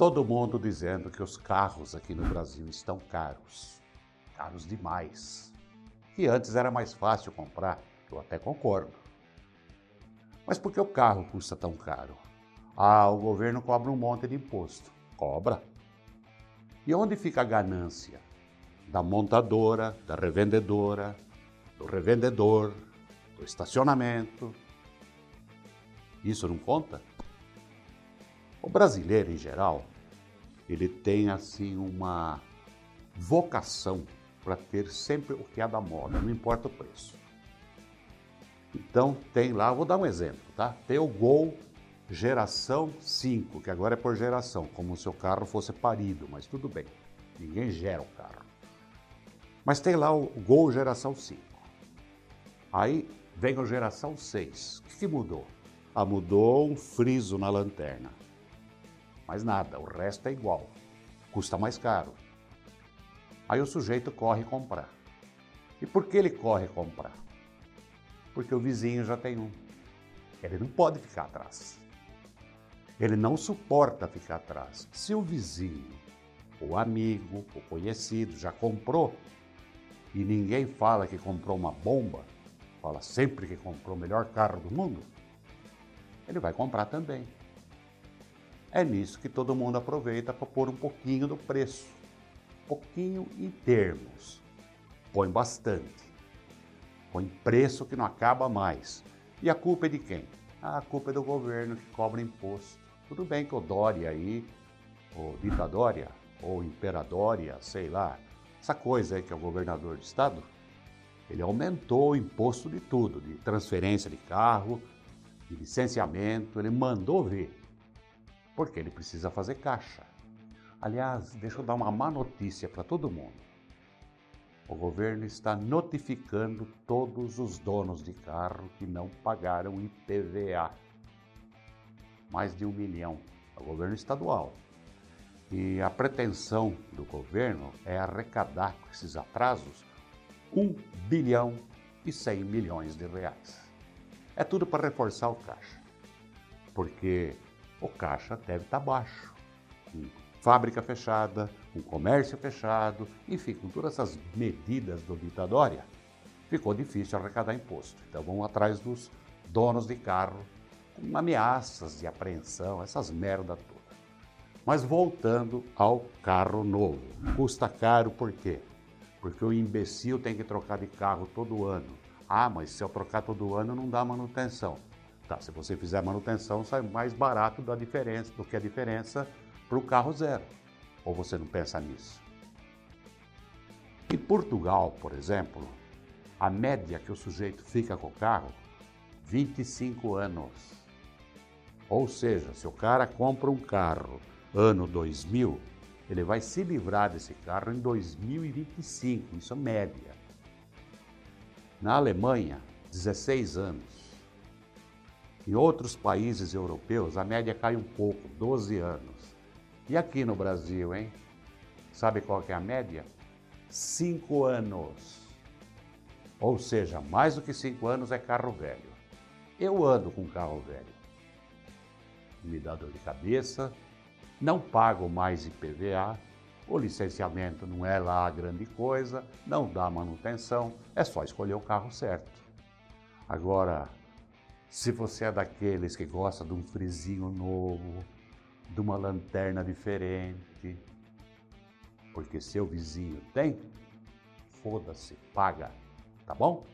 Todo mundo dizendo que os carros aqui no Brasil estão caros. Caros demais. Que antes era mais fácil comprar, eu até concordo. Mas por que o carro custa tão caro? Ah, o governo cobra um monte de imposto. Cobra. E onde fica a ganância? Da montadora, da revendedora, do revendedor, do estacionamento. Isso não conta? O brasileiro, em geral, ele tem assim uma vocação para ter sempre o que é da moda, não importa o preço. Então tem lá, vou dar um exemplo, tá? Tem o Gol geração 5, que agora é por geração, como se o carro fosse parido, mas tudo bem. Ninguém gera o carro. Mas tem lá o Gol geração 5. Aí vem o geração 6. O que, que mudou? Ah, mudou um friso na lanterna. Mas nada, o resto é igual. Custa mais caro. Aí o sujeito corre comprar. E por que ele corre comprar? Porque o vizinho já tem um. Ele não pode ficar atrás. Ele não suporta ficar atrás. Se o vizinho, o amigo, o conhecido já comprou e ninguém fala que comprou uma bomba, fala sempre que comprou o melhor carro do mundo, ele vai comprar também. É nisso que todo mundo aproveita para pôr um pouquinho do preço. Pouquinho em termos. Põe bastante. Põe preço que não acaba mais. E a culpa é de quem? Ah, a culpa é do governo que cobra imposto. Tudo bem que o Dória aí, ou Ditadória, ou Imperadória, sei lá, essa coisa aí que é o governador do estado, ele aumentou o imposto de tudo, de transferência de carro, de licenciamento, ele mandou ver porque ele precisa fazer caixa. Aliás, deixa eu dar uma má notícia para todo mundo. O governo está notificando todos os donos de carro que não pagaram IPVA. Mais de um milhão. É o governo estadual. E a pretensão do governo é arrecadar com esses atrasos 1 bilhão e 100 milhões de reais. É tudo para reforçar o caixa. Porque o caixa deve estar baixo. Com fábrica fechada, com comércio fechado, enfim, com todas essas medidas do ditadória, ficou difícil arrecadar imposto. Então vamos atrás dos donos de carro, com ameaças de apreensão, essas merda toda. Mas voltando ao carro novo, custa caro por quê? Porque o imbecil tem que trocar de carro todo ano. Ah, mas se eu trocar todo ano não dá manutenção. Tá, se você fizer manutenção, sai mais barato da diferença, do que a diferença para o carro zero. Ou você não pensa nisso? Em Portugal, por exemplo, a média que o sujeito fica com o carro, 25 anos. Ou seja, se o cara compra um carro ano 2000, ele vai se livrar desse carro em 2025, isso é média. Na Alemanha, 16 anos. Em outros países europeus, a média cai um pouco, 12 anos. E aqui no Brasil, hein? Sabe qual é a média? 5 anos. Ou seja, mais do que 5 anos é carro velho. Eu ando com carro velho. Me dá dor de cabeça, não pago mais IPVA, o licenciamento não é lá a grande coisa, não dá manutenção, é só escolher o carro certo. Agora, se você é daqueles que gosta de um frisinho novo, de uma lanterna diferente, porque seu vizinho tem, foda-se, paga, tá bom?